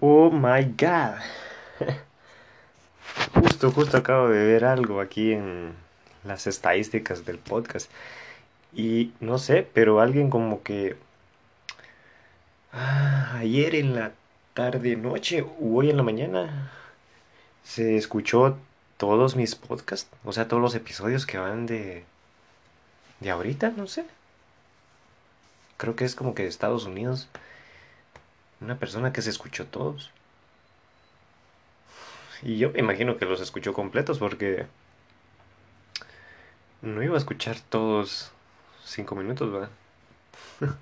Oh my god. Justo, justo acabo de ver algo aquí en las estadísticas del podcast. Y no sé, pero alguien como que ah, ayer en la tarde, noche o hoy en la mañana se escuchó todos mis podcasts, o sea, todos los episodios que van de de ahorita, no sé. Creo que es como que de Estados Unidos. Una persona que se escuchó todos. Y yo me imagino que los escuchó completos porque no iba a escuchar todos cinco minutos, ¿verdad?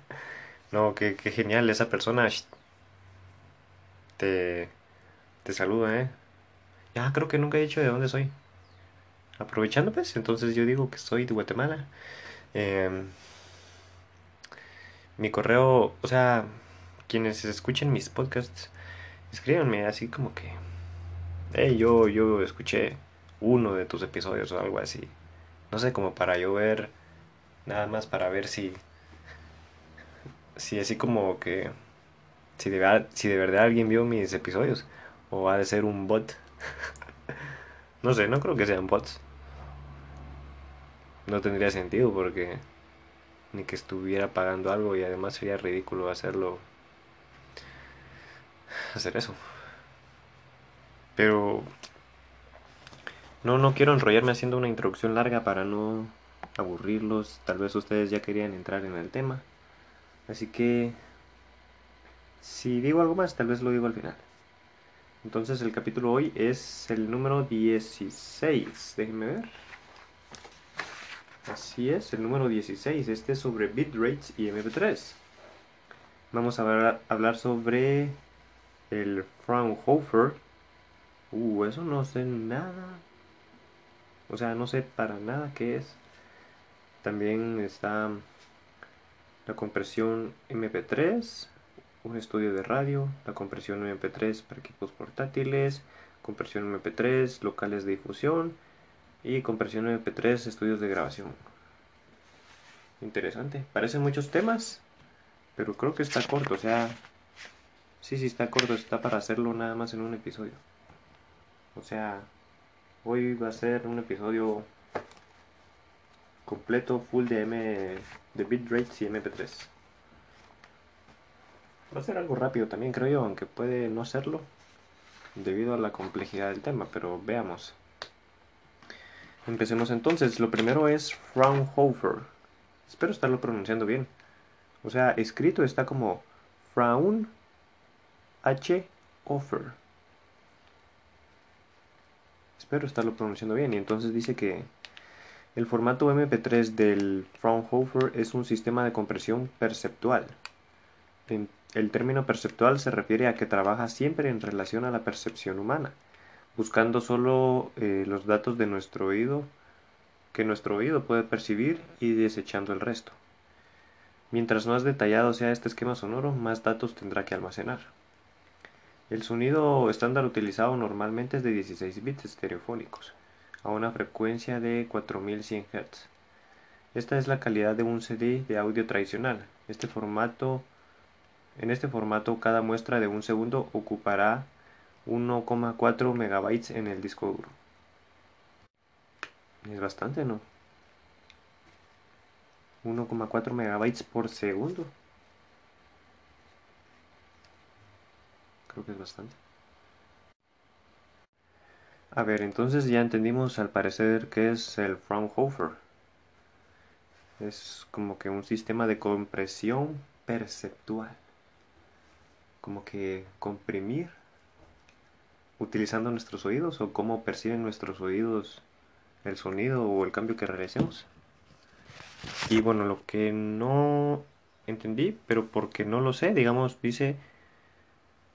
no, qué, qué genial esa persona. Te, te saluda, ¿eh? Ya, creo que nunca he dicho de dónde soy. Aprovechando, pues, entonces yo digo que soy de Guatemala. Em, mi correo, o sea, quienes escuchen mis podcasts, escríbanme así como que, hey, yo, yo escuché uno de tus episodios o algo así. No sé, como para yo ver, nada más para ver si, si así como que, si de, si de verdad alguien vio mis episodios o ha de ser un bot. no sé, no creo que sean bots. No tendría sentido porque ni que estuviera pagando algo y además sería ridículo hacerlo hacer eso. Pero no no quiero enrollarme haciendo una introducción larga para no aburrirlos. Tal vez ustedes ya querían entrar en el tema. Así que si digo algo más, tal vez lo digo al final. Entonces el capítulo hoy es el número 16. Déjenme ver. Así es, el número 16. Este es sobre bitrates y MP3. Vamos a hablar, sobre el Fraunhofer. Uh, eso no sé nada. O sea, no sé para nada qué es. También está la compresión MP3, un estudio de radio, la compresión MP3 para equipos portátiles, compresión MP3, locales de difusión y compresión MP3, estudios de grabación. Interesante. Parecen muchos temas, pero creo que está corto. O sea, sí, sí está corto. Está para hacerlo nada más en un episodio. O sea, hoy va a ser un episodio completo, full de M de bitrates y MP3. Va a ser algo rápido también, creo yo, aunque puede no serlo debido a la complejidad del tema, pero veamos. Empecemos entonces. Lo primero es Fraunhofer. Espero estarlo pronunciando bien. O sea, escrito está como Fraun H. Offer. Espero estarlo pronunciando bien. Y entonces dice que el formato MP3 del Fraunhofer es un sistema de compresión perceptual. El término perceptual se refiere a que trabaja siempre en relación a la percepción humana buscando solo eh, los datos de nuestro oído que nuestro oído puede percibir y desechando el resto. Mientras más detallado sea este esquema sonoro, más datos tendrá que almacenar. El sonido estándar utilizado normalmente es de 16 bits estereofónicos, a una frecuencia de 4100 Hz. Esta es la calidad de un CD de audio tradicional. Este formato, en este formato, cada muestra de un segundo ocupará 1,4 megabytes en el disco duro. Es bastante, ¿no? 1,4 megabytes por segundo. Creo que es bastante. A ver, entonces ya entendimos al parecer que es el Fraunhofer. Es como que un sistema de compresión perceptual. Como que comprimir utilizando nuestros oídos o cómo perciben nuestros oídos el sonido o el cambio que realicemos. Y bueno, lo que no entendí, pero porque no lo sé, digamos, dice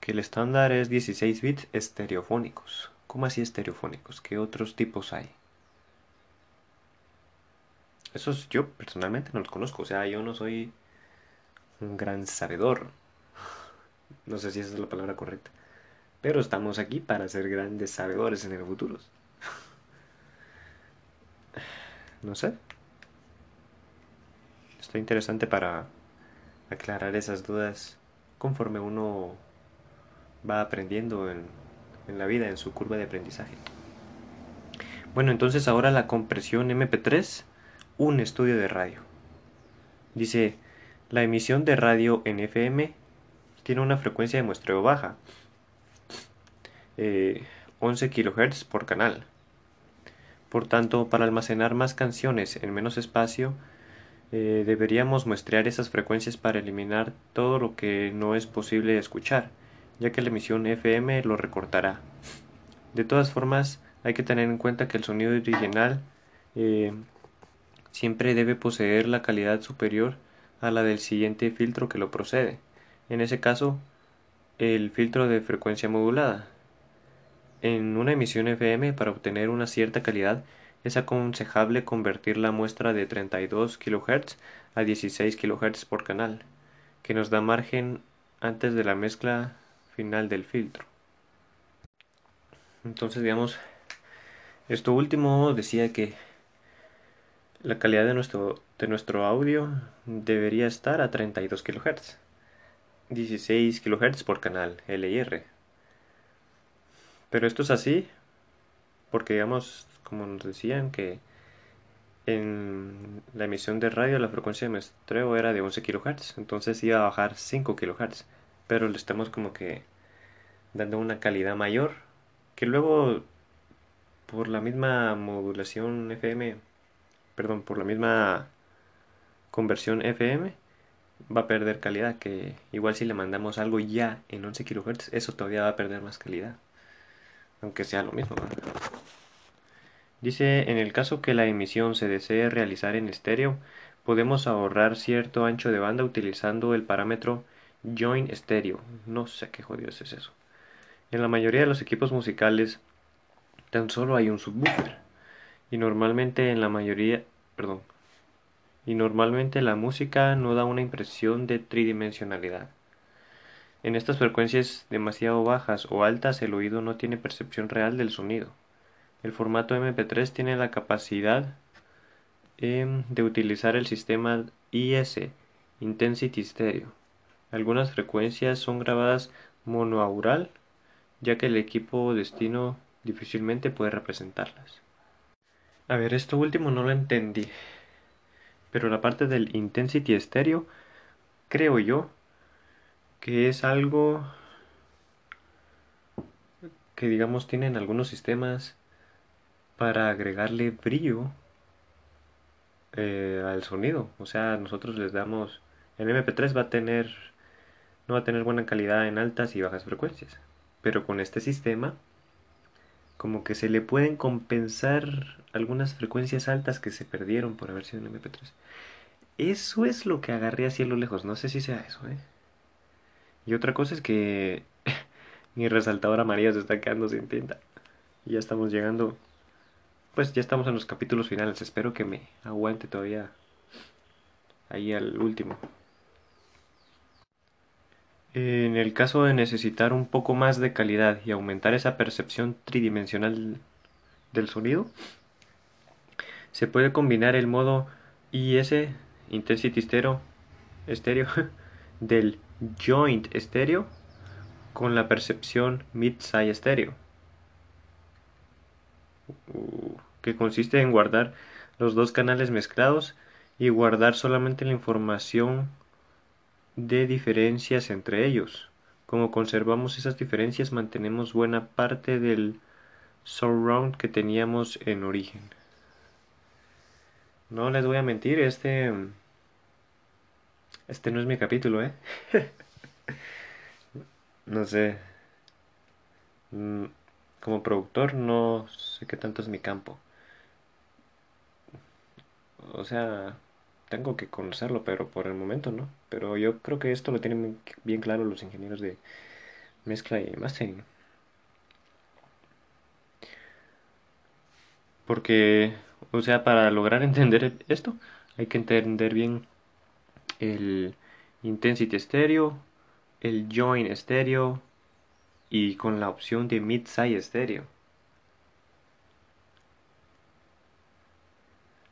que el estándar es 16 bits estereofónicos. ¿Cómo así estereofónicos? ¿Qué otros tipos hay? Esos yo personalmente no los conozco, o sea, yo no soy un gran sabedor. No sé si esa es la palabra correcta. Pero estamos aquí para ser grandes sabedores en el futuro. No sé. Está interesante para aclarar esas dudas conforme uno va aprendiendo en, la vida, en su curva de aprendizaje. Bueno, entonces ahora la compresión MP3, un estudio de radio. Dice, la emisión de radio en FM tiene una frecuencia de muestreo baja, 11 eh, kHz por canal. Por tanto, para almacenar más canciones en menos espacio, eh, deberíamos muestrear esas frecuencias para eliminar todo lo que no es posible escuchar, ya que la emisión FM lo recortará. De todas formas, hay que tener en cuenta que el sonido original eh, siempre debe poseer la calidad superior a la del siguiente filtro que lo procede. En ese caso, el filtro de frecuencia modulada. En una emisión FM, para obtener una cierta calidad, es aconsejable convertir la muestra de 32 kHz a 16 kHz por canal, que nos da margen antes de la mezcla final del filtro. Entonces, digamos, esto último decía que la calidad de nuestro, de nuestro audio debería estar a 32 kHz, 16 kHz por canal LR. Pero esto es así porque, digamos, como nos decían que en la emisión de radio la frecuencia de muestreo era de 11 kHz, entonces iba a bajar 5 kHz, pero le estamos como que dando una calidad mayor que luego por la misma modulación FM, perdón, por la misma conversión FM, va a perder calidad, que igual si le mandamos algo ya en 11 kHz, eso todavía va a perder más calidad, aunque sea lo mismo. Dice, en el caso que la emisión se desee realizar en estéreo, podemos ahorrar cierto ancho de banda utilizando el parámetro join estéreo. No sé qué jodidos es eso. En la mayoría de los equipos musicales tan solo hay un subwoofer. Y normalmente en la mayoría, perdón, y normalmente la música no da una impresión de tridimensionalidad. En estas frecuencias demasiado bajas o altas el oído no tiene percepción real del sonido. El formato MP3 tiene la capacidad em, de utilizar el sistema IS, Intensity Stereo. Algunas frecuencias son grabadas monoaural, ya que el equipo destino difícilmente puede representarlas. A ver, esto último no lo entendí. Pero la parte del intensity estéreo, creo yo, que es algo que digamos tienen algunos sistemas para agregarle brillo eh, al sonido. O sea, nosotros les damos... El MP3 va a tener... No va a tener buena calidad en altas y bajas frecuencias. Pero con este sistema como que se le pueden compensar algunas frecuencias altas que se perdieron por haber sido en MP3. Eso es lo que agarré así a lo lejos, no sé si sea eso, ¿eh? Y otra cosa es que mi resaltador amarillo se está quedando sin tinta. Ya estamos llegando, pues ya estamos en los capítulos finales, espero que me aguante todavía ahí al último. En el caso de necesitar un poco más de calidad y aumentar esa percepción tridimensional del sonido, se puede combinar el modo IS Intensity Stereo, del Joint Stereo con la percepción Mid-Side Stereo, uh, que consiste en guardar los dos canales mezclados y guardar solamente la información de diferencias entre ellos. Como conservamos esas diferencias, mantenemos buena parte del surround que teníamos en origen. No les voy a mentir, este este no es mi capítulo, ¿eh? no sé. Mm, como productor no sé qué tanto es mi campo. O sea, tengo que conocerlo, pero por el momento no. Pero yo creo que esto lo tienen bien claro los ingenieros de mezcla y mastering. Porque, o sea, para lograr entender esto, hay que entender bien el intensity stereo, el join stereo y con la opción de mid-side stereo.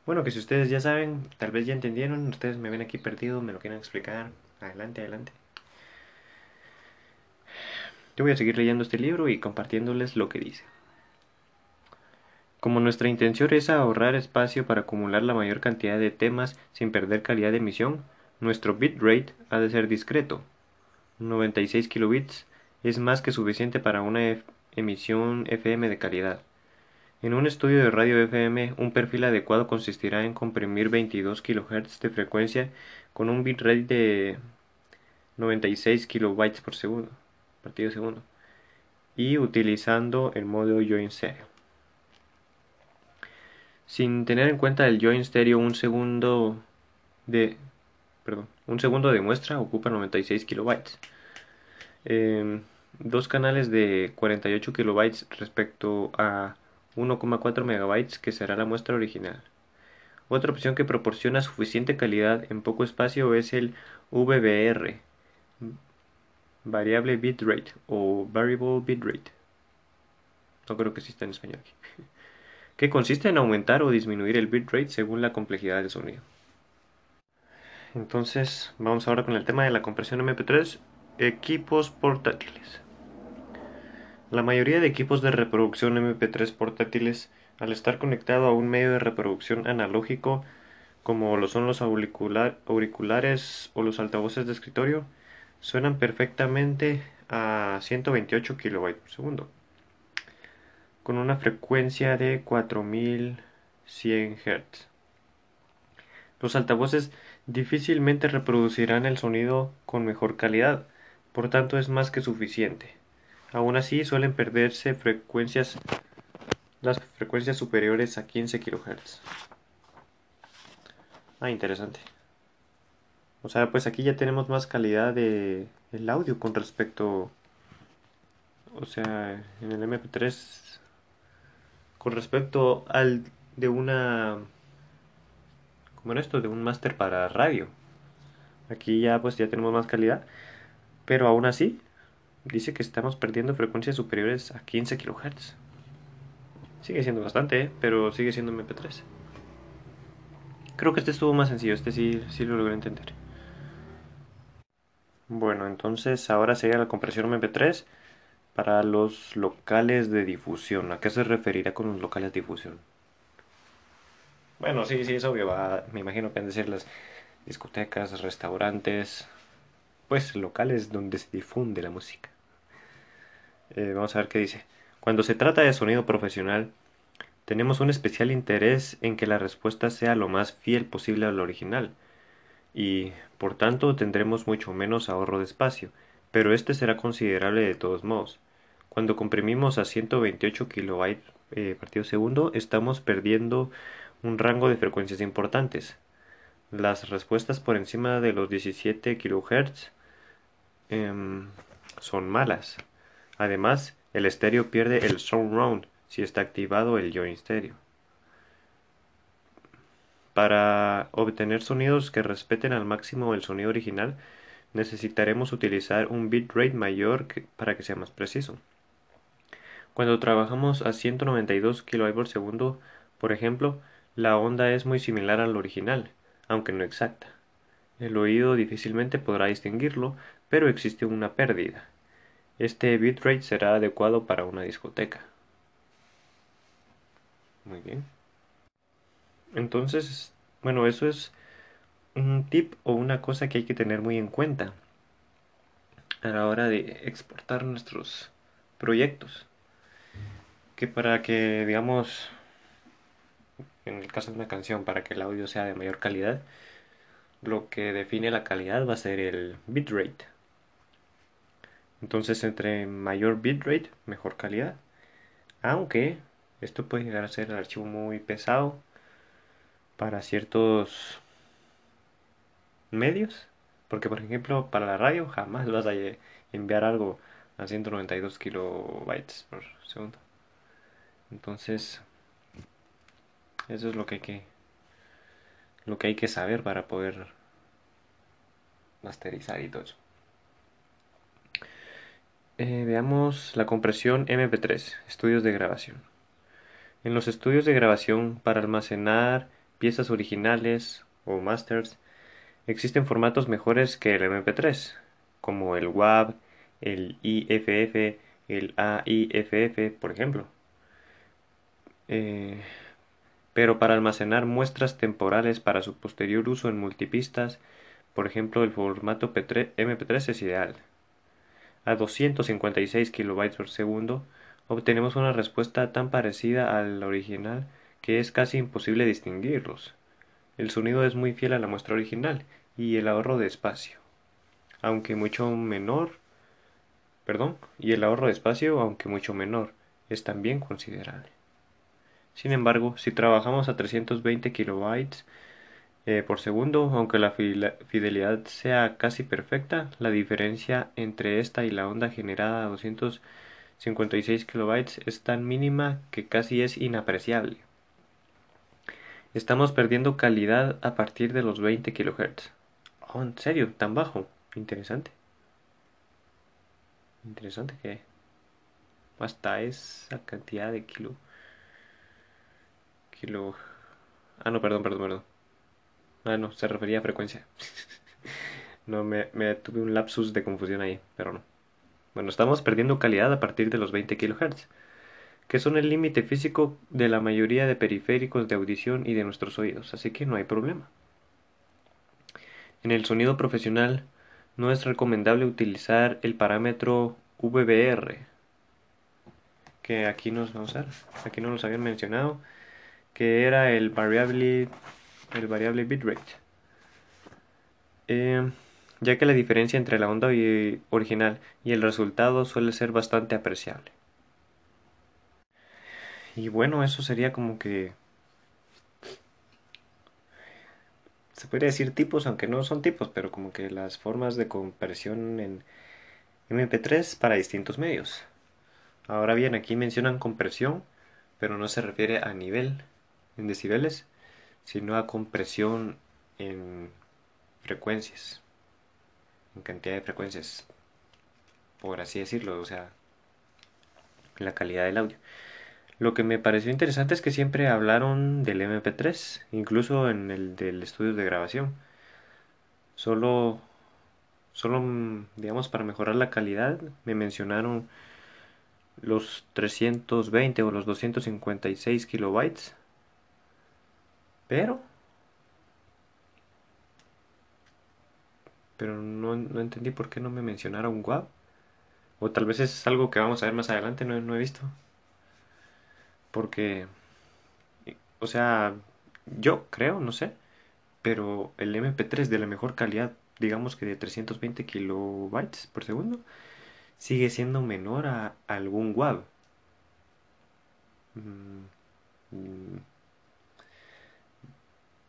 Bueno, que si ustedes ya saben, tal vez ya entendieron, ustedes me ven aquí perdido, me lo quieren explicar, adelante, adelante. Yo voy a seguir leyendo este libro y compartiéndoles lo que dice. Como nuestra intención es ahorrar espacio para acumular la mayor cantidad de temas sin perder calidad de emisión, nuestro bitrate ha de ser discreto. 96 kilobits es más que suficiente para una emisión FM de calidad. En un estudio de radio FM, un perfil adecuado consistirá en comprimir 22 kHz de frecuencia con un bitrate de 96 kilobytes por segundo, partido segundo, y utilizando el modo join stereo. Sin tener en cuenta el join stereo, un segundo de perdón, un segundo de muestra ocupa 96 kilobytes. Em, dos canales de 48 kilobytes respecto a 1,4 megabytes que será la muestra original. Otra opción que proporciona suficiente calidad en poco espacio es el VBR, variable bitrate o variable bitrate. No creo que exista en español aquí. que consiste en aumentar o disminuir el bitrate según la complejidad del sonido. Entonces, vamos ahora con el tema de la compresión MP3, equipos portátiles. La mayoría de equipos de reproducción MP3 portátiles, al estar conectado a un medio de reproducción analógico, como lo son los auriculares o los altavoces de escritorio, suenan perfectamente a 128 kB por segundo, con una frecuencia de 4100 Hz. Los altavoces difícilmente reproducirán el sonido con mejor calidad, por tanto es más que suficiente. Aún así, suelen perderse frecuencias las frecuencias superiores a 15 kHz. Ah, interesante. O sea, pues aquí ya tenemos más calidad de el audio con respecto o sea, en el MP3 con respecto al de una como en esto de un máster para radio. Aquí ya pues ya tenemos más calidad, pero aún así dice que estamos perdiendo frecuencias superiores a 15 kHz. Sigue siendo bastante, ¿eh? pero sigue siendo MP3. Creo que este estuvo más sencillo, este sí, sí lo logré entender. Bueno, entonces ahora sería la compresión MP3 para los locales de difusión. ¿A qué se referirá con los locales de difusión? Bueno, sí, sí, es obvio. me imagino que han de ser las discotecas, restaurantes, pues locales donde se difunde la música. Eh, vamos a ver qué dice. Cuando se trata de sonido profesional, tenemos un especial interés en que la respuesta sea lo más fiel posible al original, y por tanto tendremos mucho menos ahorro de espacio, pero este será considerable de todos modos. Cuando comprimimos a 128 kB eh, partido segundo, estamos perdiendo un rango de frecuencias importantes. Las respuestas por encima de los 17 kHz em, son malas. Además, el estéreo pierde el surround si está activado el join stereo. Para obtener sonidos que respeten al máximo el sonido original, necesitaremos utilizar un bitrate mayor para que sea más preciso. Cuando trabajamos a 192 kb por segundo, por ejemplo, la onda es muy similar al original, aunque no exacta. El oído difícilmente podrá distinguirlo, pero existe una pérdida. Este bitrate será adecuado para una discoteca. Muy bien. Entonces, bueno, eso es un tip o una cosa que hay que tener muy en cuenta a la hora de exportar nuestros proyectos. Que para que, digamos, en el caso de una canción, para que el audio sea de mayor calidad, lo que define la calidad va a ser el bitrate. Entonces, entre mayor bitrate, mejor calidad. Aunque esto puede llegar a ser el archivo muy pesado para ciertos medios. Porque, por ejemplo, para la radio jamás vas a enviar algo a 192 kilobytes por segundo. Entonces, eso es lo que hay que lo que hay que saber para poder masterizar y todo eso. Eh, veamos la compresión MP3, estudios de grabación. En los estudios de grabación para almacenar piezas originales o masters, existen formatos mejores que el MP3, como el WAV, el IFF, el AIFF, por ejemplo. Eh, pero para almacenar muestras temporales para su posterior uso en multipistas, por ejemplo, el formato MP3 es ideal. A 256 kilobytes por segundo, obtenemos una respuesta tan parecida al original que es casi imposible distinguirlos. El sonido es muy fiel a la muestra original y el ahorro de espacio, aunque mucho menor, perdón, y el ahorro de espacio, aunque mucho menor, es también considerable. Sin embargo, si trabajamos a 320 kilobytes eh, por segundo, aunque la fidelidad sea casi perfecta, la diferencia entre esta y la onda generada a 256 kilobytes es tan mínima que casi es inapreciable. Estamos perdiendo calidad a partir de los 20 kHz. Oh, ¿en serio? ¿Tan bajo? Interesante. Interesante que hasta esa cantidad de kilo Ah, no, perdón, perdón, perdón. Ah, no, se refería a frecuencia. no, me, tuve un lapsus de confusión ahí, pero no. Bueno, estamos perdiendo calidad a partir de los 20 kHz, que son el límite físico de la mayoría de periféricos de audición y de nuestros oídos, así que no hay problema. En el sonido profesional no es recomendable utilizar el parámetro VBR, que aquí nos a aquí no los habían mencionado que era el variable, el variable bitrate. Eh, ya que la diferencia entre la onda original y el resultado suele ser bastante apreciable. Y bueno, eso sería como que... Se podría decir tipos, aunque no son tipos, pero como que las formas de compresión en MP3 para distintos medios. Ahora bien, aquí mencionan compresión, pero no se refiere a nivel, en decibeles, sino a compresión en frecuencias, en cantidad de frecuencias, por así decirlo, o sea, la calidad del audio. Lo que me pareció interesante es que siempre hablaron del MP3, incluso en el del estudio de grabación. Solo, solo, digamos, para mejorar la calidad, me mencionaron los 320 o los 256 kilobytes pero... Pero no, entendí por qué no me mencionaron WAV. O tal vez es algo que vamos a ver más adelante, no, no he visto. Porque... O sea, yo creo, no sé. Pero el MP3 de la mejor calidad, digamos que de 320 kilobytes por segundo, sigue siendo menor a algún WAV.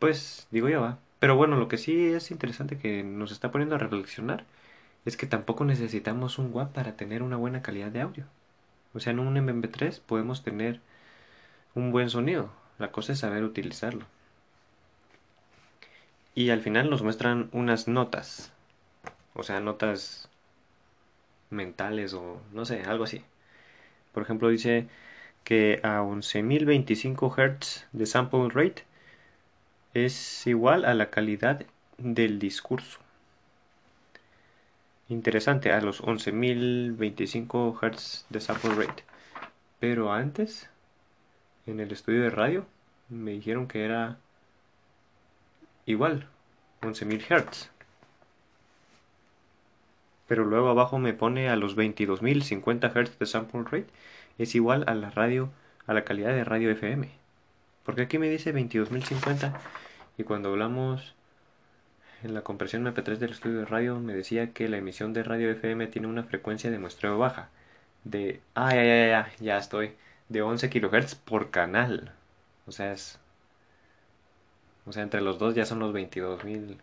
Pues digo yo, va. Pero bueno, lo que sí es interesante que nos está poniendo a reflexionar es que tampoco necesitamos un WAP para tener una buena calidad de audio. O sea, en un MP3 podemos tener un buen sonido. La cosa es saber utilizarlo. Y al final nos muestran unas notas. O sea, notas mentales o no sé, algo así. Por ejemplo, dice que a 11.025 Hz de sample rate es igual a la calidad del discurso. Interesante, a los 11.025 Hz de sample rate. Pero antes, en el estudio de radio, me dijeron que era igual, 11.000 Hz. Pero luego abajo me pone a los 22.050 Hz de sample rate, es igual a la radio, a la calidad de radio FM. Porque aquí me dice 22.050 y cuando hablamos en la compresión MP3 del estudio de radio me decía que la emisión de radio FM tiene una frecuencia de muestreo baja de ah ya ya estoy de 11 kHz por canal. O sea, es o sea, entre los dos ya son los 22.000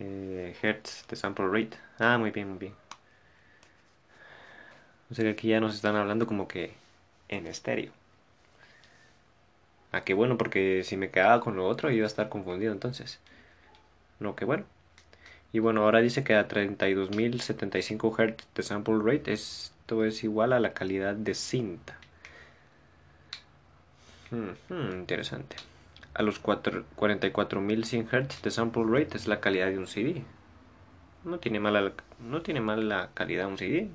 eh, Hz de sample rate. Ah, muy bien, muy bien. O sea que aquí ya nos están hablando como que en estéreo. Ah, qué bueno, porque si me quedaba con lo otro iba a estar confundido entonces. No, qué bueno. Y bueno, ahora dice que a 32.075 Hz de sample rate esto es igual a la calidad de cinta. Hmm, hmm, interesante. A los 44.100 Hz de sample rate es la calidad de un CD. no tiene mala, no tiene mala calidad un CD.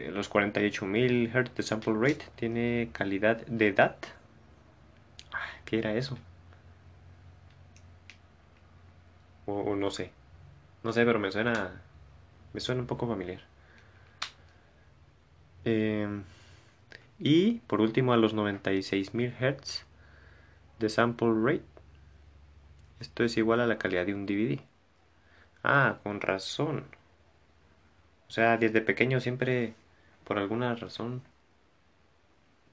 Eh, los 48.000 Hz de sample rate tiene calidad de DAT. Ah, ¿Qué era eso? O, no sé. No sé, pero me suena. Me suena un poco familiar. Em, y por último a los 96.000 Hz de sample rate. Esto es igual a la calidad de un DVD. Ah, con razón. O sea, desde pequeño siempre, por alguna razón,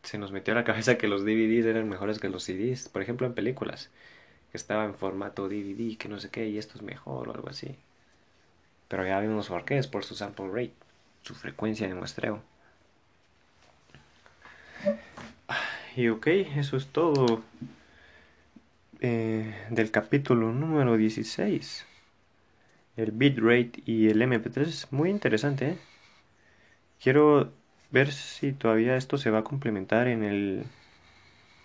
se nos metió a la cabeza que los DVDs eran mejores que los CDs. Por ejemplo, en películas, que estaba en formato DVD, que no sé qué, y esto es mejor o algo así. Pero ya vimos por qué, es por su sample rate, su frecuencia de muestreo. Y ok, eso es todo eh, del capítulo número 16 el bitrate y el MP3 muy interesante. ¿eh? Quiero ver si todavía esto se va a complementar en el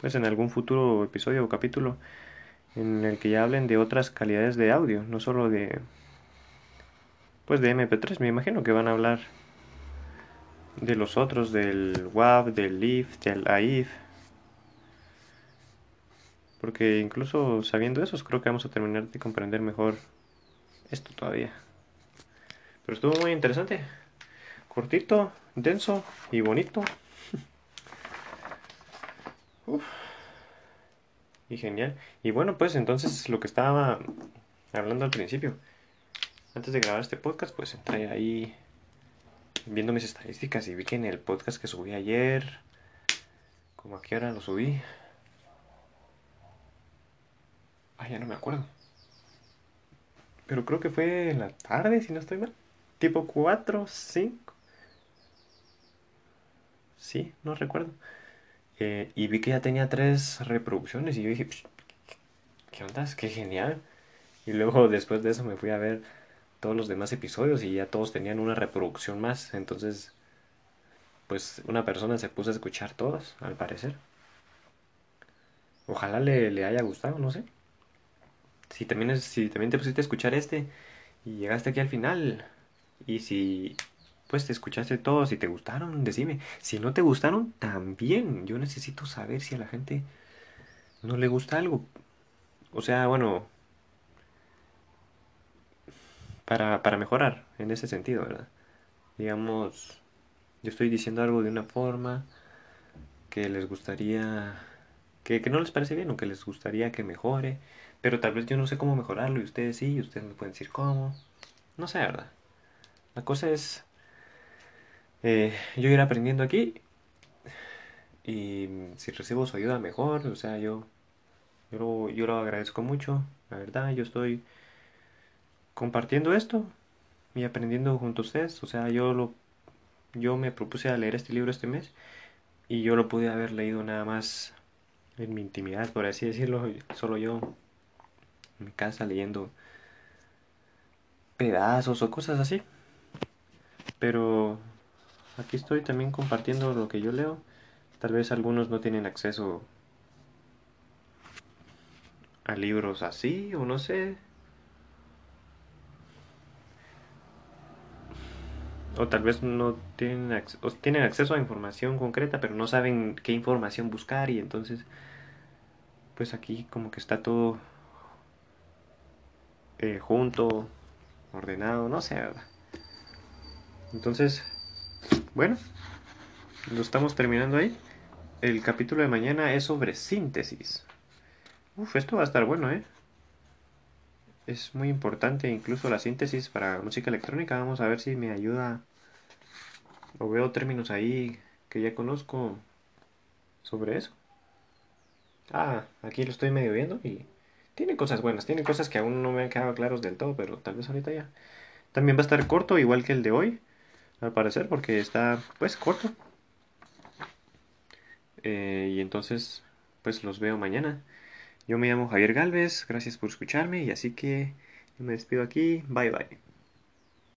pues en algún futuro episodio o capítulo en el que ya hablen de otras calidades de audio, no solo de pues de MP3, me imagino que van a hablar de los otros del WAV, del LIF, del AIF. Porque incluso sabiendo eso, creo que vamos a terminar de comprender mejor esto todavía. Pero estuvo muy interesante. Cortito, denso y bonito. Y genial. Y bueno, pues entonces lo que estaba hablando al principio. Antes de grabar este podcast, pues entré ahí viendo mis estadísticas y vi que en el podcast que subí ayer, como a qué hora lo subí. Ah, ya no me acuerdo. Pero creo que fue en la tarde, si no estoy mal. Tipo 4, 5. Sí, no recuerdo. Eh, y vi que ya tenía tres reproducciones y yo dije, ¿qué onda? Qué genial. Y luego después de eso me fui a ver todos los demás episodios y ya todos tenían una reproducción más. Entonces, pues una persona se puso a escuchar todos, al parecer. Ojalá le, le haya gustado, no sé si también, si también te pusiste a escuchar este y llegaste aquí al final, y si pues te escuchaste todos y te gustaron, decime. Si no te gustaron, también. Yo necesito saber si a la gente no le gusta algo. O sea, bueno, para, para mejorar en ese sentido, ¿verdad? Digamos, yo estoy diciendo algo de una forma que les gustaría, que, que no les parece bien o que les gustaría que mejore pero tal vez yo no sé cómo mejorarlo y ustedes sí, y ustedes me pueden decir cómo. No sé, ¿verdad? La cosa es eh, yo ir aprendiendo aquí. Y si recibo su ayuda mejor, o sea, yo, yo, lo, yo lo agradezco mucho, la verdad, yo estoy compartiendo esto y aprendiendo junto a ustedes, o sea, yo lo yo me propuse a leer este libro este mes y yo lo pude haber leído nada más en mi intimidad, por así decirlo, solo yo en mi casa leyendo pedazos o cosas así. Pero aquí estoy también compartiendo lo que yo leo. Tal vez algunos no tienen acceso a libros así o no sé. O tal vez no tienen, o tienen acceso a información concreta, pero no saben qué información buscar y entonces, pues aquí como que está todo eh, junto, ordenado, no sé, ¿verdad? Entonces, bueno, lo estamos terminando ahí. El capítulo de mañana es sobre síntesis. Uf, esto va a estar bueno, ¿eh? Es muy importante incluso la síntesis para música electrónica. Vamos a ver si me ayuda. O veo términos ahí que ya conozco sobre eso. Ah, aquí lo estoy medio viendo y tiene cosas buenas, tiene cosas que aún no me han quedado claros del todo, pero tal vez ahorita ya. También va a estar corto, igual que el de hoy, al parecer, porque está pues corto. Eh, y entonces, pues los veo mañana. Yo me llamo Javier Galvez, gracias por escucharme y así que me despido aquí. Bye bye.